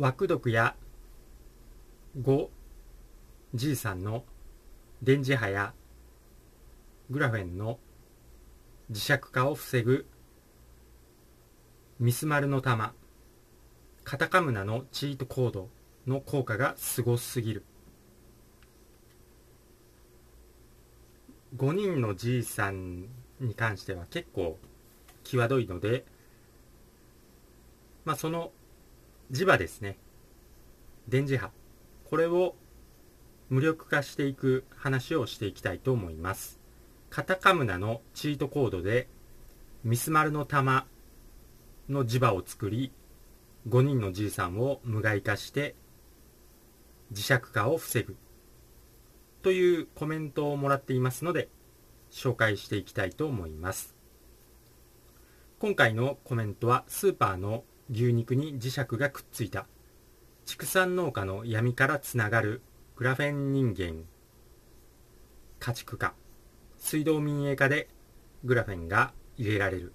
枠読や 5G さんの電磁波やグラフェンの磁石化を防ぐミスマルの玉カタカムナのチートコードの効果がすごすぎる。5人のじいさんに関しては結構際どいのでまあその磁場ですね。電磁波。これを無力化していく話をしていきたいと思います。カタカムナのチートコードでミスマルの玉の磁場を作り5人のじいさんを無害化して磁石化を防ぐ。というコメントをもらっていますので紹介していきたいと思います。今回のコメントはスーパーの牛肉に磁石がくっついた。畜産農家の闇からつながる。グラフェン人間家畜化。水道民営化で。グラフェンが入れられる。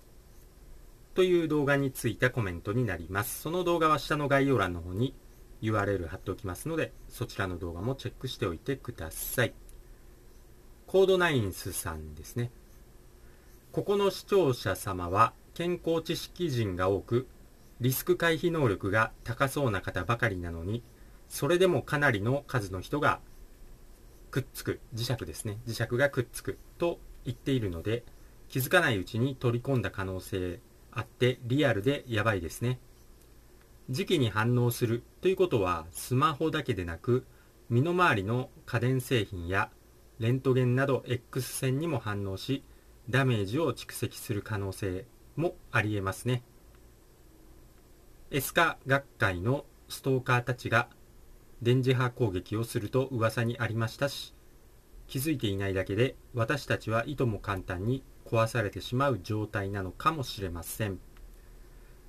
という動画についたコメントになります。その動画は下の概要欄の方に。URL 貼っておきますので。そちらの動画もチェックしておいてください。コードナインスさんですね。ここの視聴者様は健康知識人が多くリスク回避能力が高そうな方ばかりなのにそれでもかなりの数の人がくっつく磁石ですね。磁石がくっつくと言っているので気づかないうちに取り込んだ可能性あってリアルでやばいですね。時期に反応するということはスマホだけでなく身の回りの家電製品やレントゲンなど X 線にも反応しダメージを蓄積する可能性もありえますね。エスカ学会のストーカーたちが電磁波攻撃をすると噂にありましたし気づいていないだけで私たちはいとも簡単に壊されてしまう状態なのかもしれません。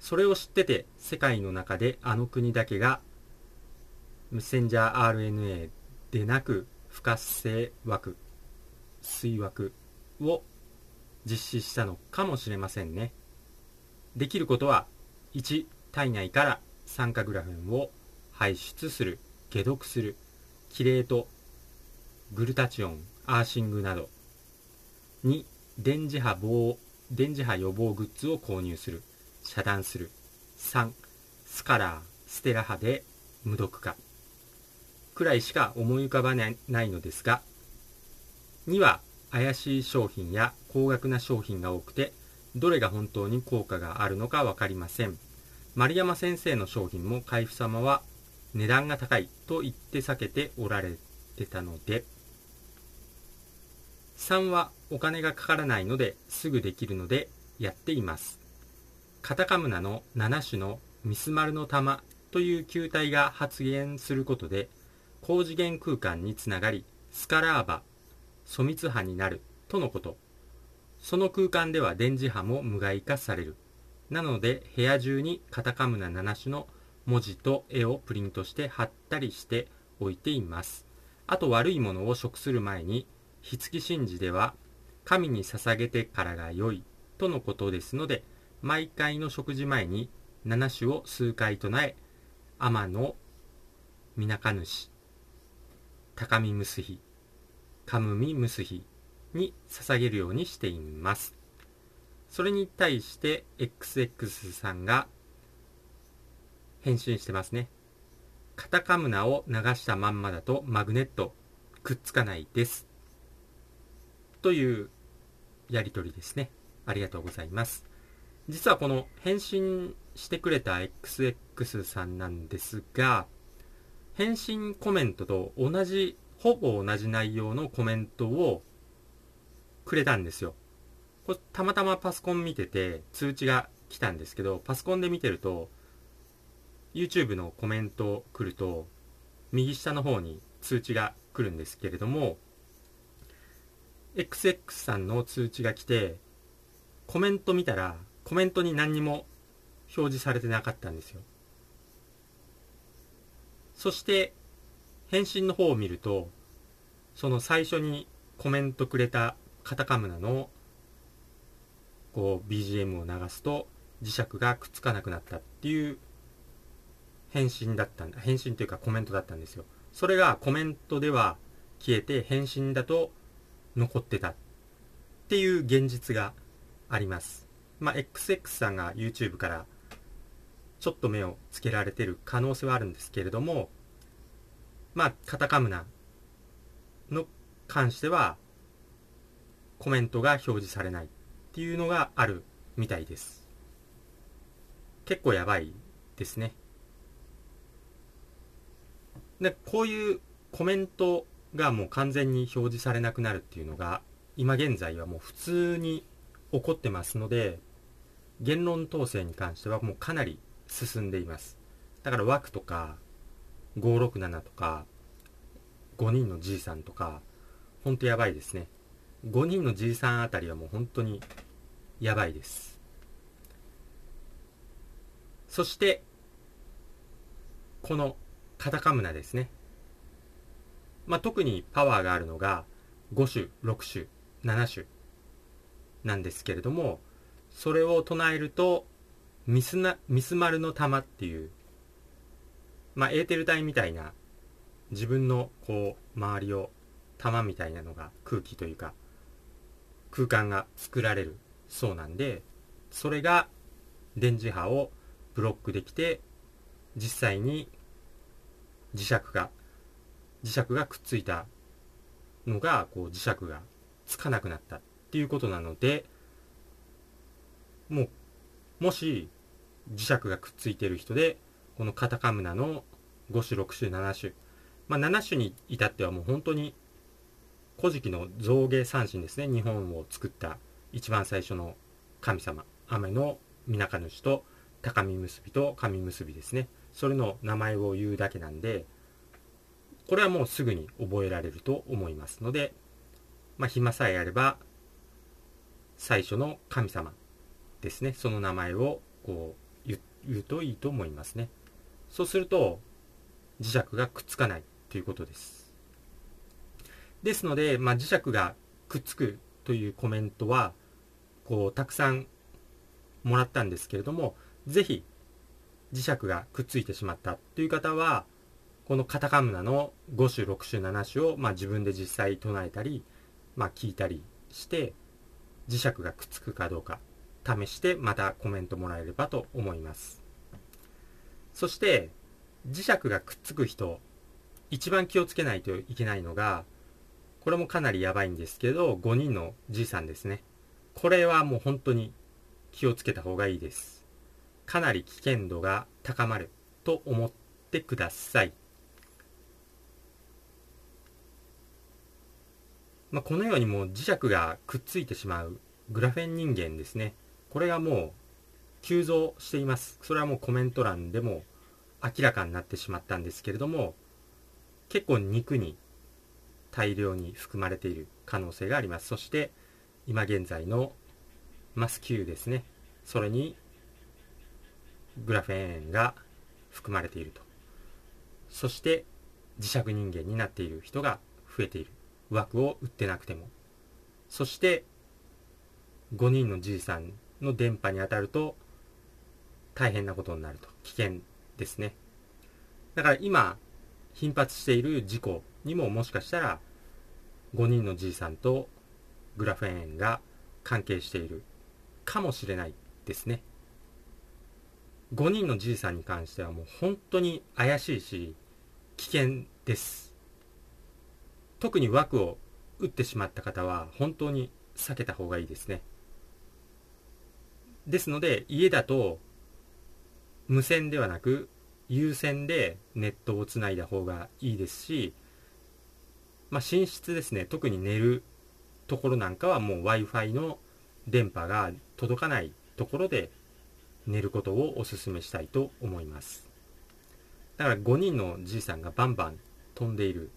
それを知ってて世界の中であの国だけがメッセンジャー RNA でなく不活性枠水枠を実施したのかもしれませんね。できることは1体内から酸化グラフェンを排出する解毒するキレートグルタチオンアーシングなど2電磁波防電磁波予防グッズを購入する遮断する。3スカラーステラ波で無毒化。くらいしか思い浮かばないのですが2は怪しい商品や高額な商品が多くてどれが本当に効果があるのか分かりません。丸山先生の商品も海部様は値段が高いと言って避けておられてたので3はお金がかからないのですぐできるのでやっています。カタカムナの7種のミスマルの玉という球体が発現することで高次元空間につながりスカラーバ疎密波になるとのこと。その空間では電磁波も無害化される。なので部屋中にカタカムナ7種の文字と絵をプリントして貼ったりしておいています。あと悪いものを食する前に火付神事では神に捧げてからが良いとのことですので毎回の食事前に7種を数回唱え天のみなか主高見むすひかむみむすひに捧げるようにしています。それに対して XX さんが返信してますねカタカムナを流したまんまだとマグネットくっつかないですというやり取りですね。ありがとうございます。実はこの返信してくれた XX さんなんですが、返信コメントと同じ、ほぼ同じ内容のコメントをくれたんですよ。これたまたまパソコン見てて通知が来たんですけど、パソコンで見てると、YouTube のコメント来ると、右下の方に通知が来るんですけれども、XX さんの通知が来て、コメント見たら、コメントに何にも表示されてなかったんですよ。そして、返信の方を見ると、その最初にコメントくれたカタカムナのこう BGM を流すと磁石がくっつかなくなったっていう返信だったんだ返信というかコメントだったんですよ。それがコメントでは消えて返信だと残ってたっていう現実があります。まあ XX さんが YouTube からちょっと目をつけられてる可能性はあるんですけれどもまあカタカムナの関してはコメントが表示されない。っていうのがあるみたいです。結構やばいですね。でこういうコメントがもう完全に表示されなくなるっていうのが今現在はもう普通に起こってますので言論統制に関してはもうかなり進んでいます。だから枠とか567とか5人のじいさんとかほんとやばいですね。5人のじいさんあたりはもう本当にやばいです。そしてこのカタカムナですね。まあ、特にパワーがあるのが5種6種7種なんですけれどもそれを唱えるとミスなミス丸の玉っていうまあ、エーテル体みたいな自分のこう周りを玉みたいなのが空気というか空間が作られるそうなんでそれが電磁波をブロックできて実際に磁石が磁石がくっついたのがこう磁石がつかなくなったっていうことなのでもうもし磁石がくっついてる人でこのカタカムナの5種6種7種まあ7種に至ってはもう本当に古事記の象牙三神ですね日本を作った一番最初の神様雨の皆か主と高見結びと神結びですね。それの名前を言うだけなんでこれはもうすぐに覚えられると思いますので、まあ、暇さえあれば最初の神様ですね。その名前をこう言うといいと思いますね。そうすると磁石がくっつかないということです。ですので、まあ、磁石がくっつくというコメントはこうたくさんもらったんですけれどもぜひ磁石がくっついてしまったという方はこのカタカムナの5種6種7種を、まあ、自分で実際唱えたり、まあ、聞いたりして磁石がくっつくかどうか試してまたコメントもらえればと思います。そして磁石がくっつく人一番気をつけないといけないのがこれもかなりやばいんですけど5人のじいさんですね。これはもう本当に気をつけた方がいいです。かなり危険度が高まると思ってください。まあ、このようにもう磁石がくっついてしまうグラフェン人間ですね。これがもう急増しています。それはもうコメント欄でも明らかになってしまったんですけれども結構肉に大量に含まれている可能性があります。そして今現在のマス Q ですね。それにグラフェーンが含まれていると。そして磁石人間になっている人が増えている。枠を打ってなくても。そして5人のじいさんの電波に当たると大変なことになると。危険ですね。だから今頻発している事故にももしかしたら5人のじいさんとグラフェーンが関係しているかもしれないですね。5人のじいさんに関してはもう本当に怪しいし危険です。特に枠を打ってしまった方は本当に避けた方がいいですね。ですので家だと無線ではなく有線でネットをつないだ方がいいですし、まあ、寝室ですね。特に寝るところなんかはもう w i f i の電波が届かないところで寝ることをお勧めしたいと思います。だから5人のじいさんがバンバン飛んでいる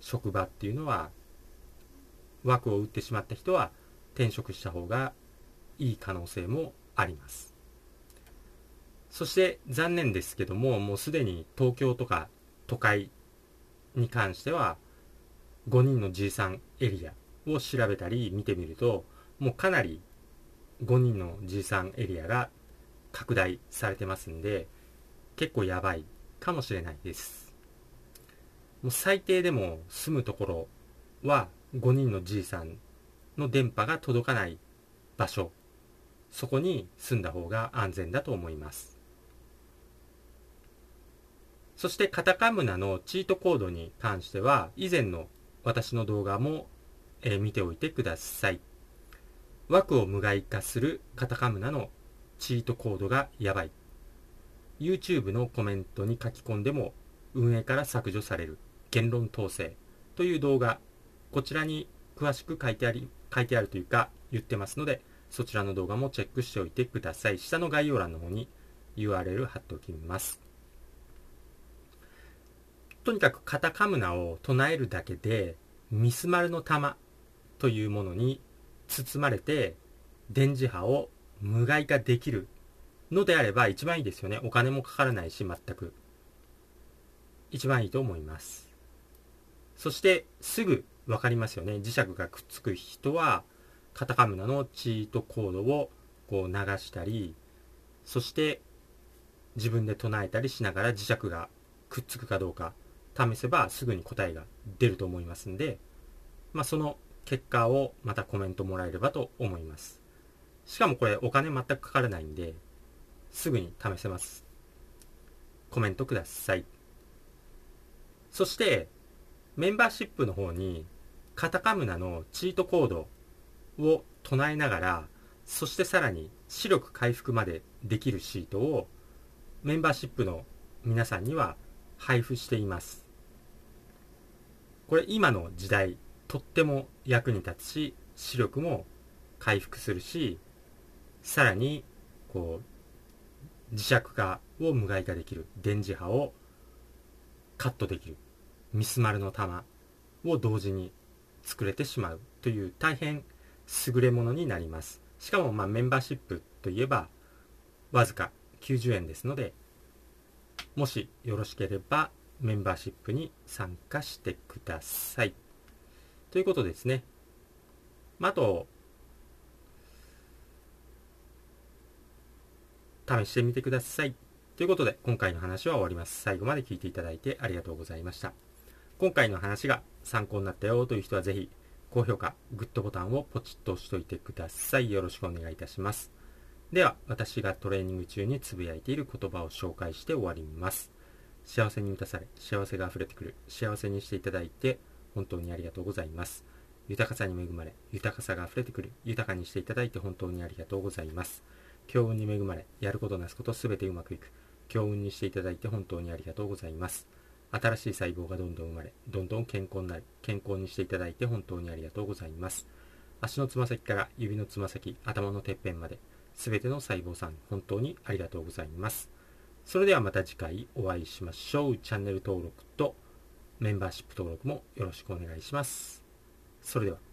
職場っていうのは枠を打ってしまった人は転職した方がいい可能性もあります。そして残念ですけどももうすでに東京とか都会に関しては5人のじいさんエリアを調べたり見てみるともうかなり5人のじいさんエリアが拡大されてますんで結構やばいかもしれないです。もう最低でも住むところは5人のじいさんの電波が届かない場所。そこに住んだ方が安全だと思います。そしてカタカムナのチートコードに関しては以前の私の動画も、えー、見ておいてください。枠を無害化するカタカムナのチートコードがやばい。YouTube のコメントに書き込んでも運営から削除される。言論統制という動画こちらに詳しく書いてあり書いてあるというか言ってますのでそちらの動画もチェックしておいてください。下の概要欄の方に URL 貼っておきます。とにかくカタカムナを唱えるだけでミスマルの玉というものに包まれて電磁波を無害化できるのであれば一番いいですよね。お金もかからないし全く。一番いいと思います。そしてすぐ分かりますよね。磁石がくっつく人はカタカムナのチートコードをこう流したりそして自分で唱えたりしながら磁石がくっつくかどうか。試せばすぐに答えが出ると思いますんで、まあ、その結果をまたコメントもらえればと思います。しかもこれお金全くかからないんですぐに試せます。コメントください。そしてメンバーシップの方にカタカムナのチートコードを唱えながらそしてさらに視力回復までできるシートをメンバーシップの皆さんには配布しています。これ今の時代とっても役に立つし視力も回復するしさらにこう磁石化を無害化できる電磁波をカットできるミスマルの玉を同時に作れてしまうという大変優れものになります。しかもまメンバーシップといえばわずか90円ですのでもしよろしければメンバーシップに参加してくださいということですね、まあ、と試してみてくださいということで今回の話は終わります最後まで聞いていただいてありがとうございました今回の話が参考になったよという人はぜひ高評価、グッドボタンをポチッと押しておいてください。よろしくお願いいたします。では、私がトレーニング中につぶやいている言葉を紹介して終わります。幸せに満たされ、幸せが溢れてくる、幸せにしていただいて本当にありがとうございます。豊かさに恵まれ、豊かさが溢れてくる、豊かにしていただいて本当にありがとうございます。強運に恵まれ、やることなすことすべてうまくいく、強運にしていただいて本当にありがとうございます。新しい細胞がどんどん生まれ、どんどん健康になる、健康にしていただいて本当にありがとうございます。足のつま先から指のつま先、頭のてっぺんまで、すべての細胞さん、本当にありがとうございます。それではまた次回お会いしましょう。チャンネル登録とメンバーシップ登録もよろしくお願いします。それでは。